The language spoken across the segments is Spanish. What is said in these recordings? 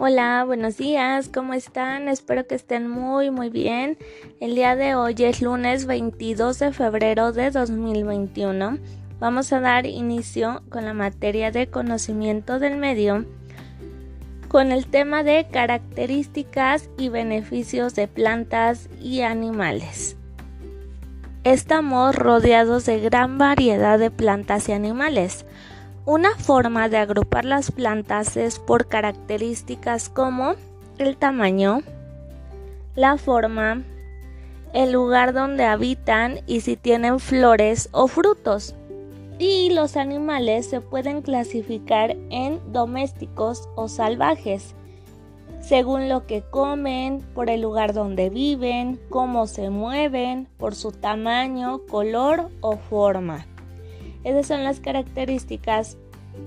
Hola, buenos días, ¿cómo están? Espero que estén muy muy bien. El día de hoy es lunes 22 de febrero de 2021. Vamos a dar inicio con la materia de conocimiento del medio con el tema de características y beneficios de plantas y animales. Estamos rodeados de gran variedad de plantas y animales. Una forma de agrupar las plantas es por características como el tamaño, la forma, el lugar donde habitan y si tienen flores o frutos. Y los animales se pueden clasificar en domésticos o salvajes, según lo que comen, por el lugar donde viven, cómo se mueven, por su tamaño, color o forma. Esas son las características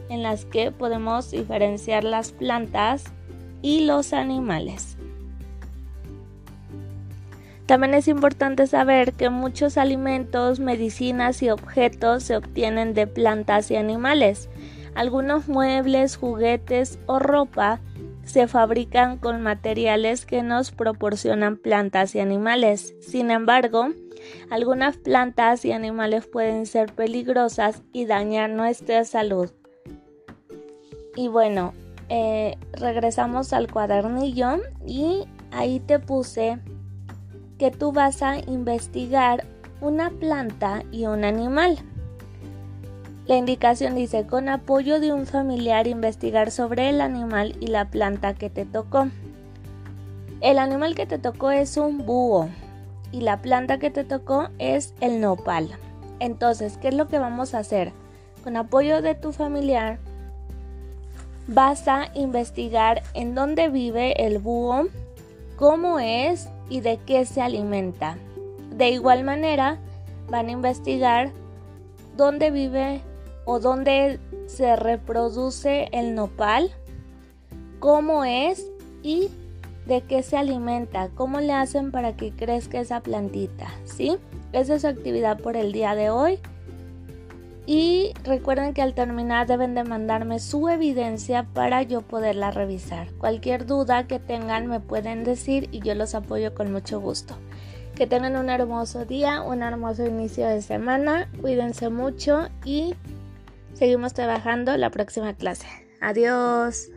en las que podemos diferenciar las plantas y los animales. También es importante saber que muchos alimentos, medicinas y objetos se obtienen de plantas y animales. Algunos muebles, juguetes o ropa se fabrican con materiales que nos proporcionan plantas y animales. Sin embargo, algunas plantas y animales pueden ser peligrosas y dañar nuestra salud. Y bueno, eh, regresamos al cuadernillo y ahí te puse que tú vas a investigar una planta y un animal. La indicación dice, con apoyo de un familiar, investigar sobre el animal y la planta que te tocó. El animal que te tocó es un búho y la planta que te tocó es el nopal. Entonces, ¿qué es lo que vamos a hacer? Con apoyo de tu familiar, vas a investigar en dónde vive el búho, cómo es y de qué se alimenta. De igual manera, van a investigar dónde vive o dónde se reproduce el nopal, cómo es y de qué se alimenta, cómo le hacen para que crezca esa plantita, ¿sí? Esa es su actividad por el día de hoy. Y recuerden que al terminar deben de mandarme su evidencia para yo poderla revisar. Cualquier duda que tengan me pueden decir y yo los apoyo con mucho gusto. Que tengan un hermoso día, un hermoso inicio de semana. Cuídense mucho y Seguimos trabajando la próxima clase. Adiós.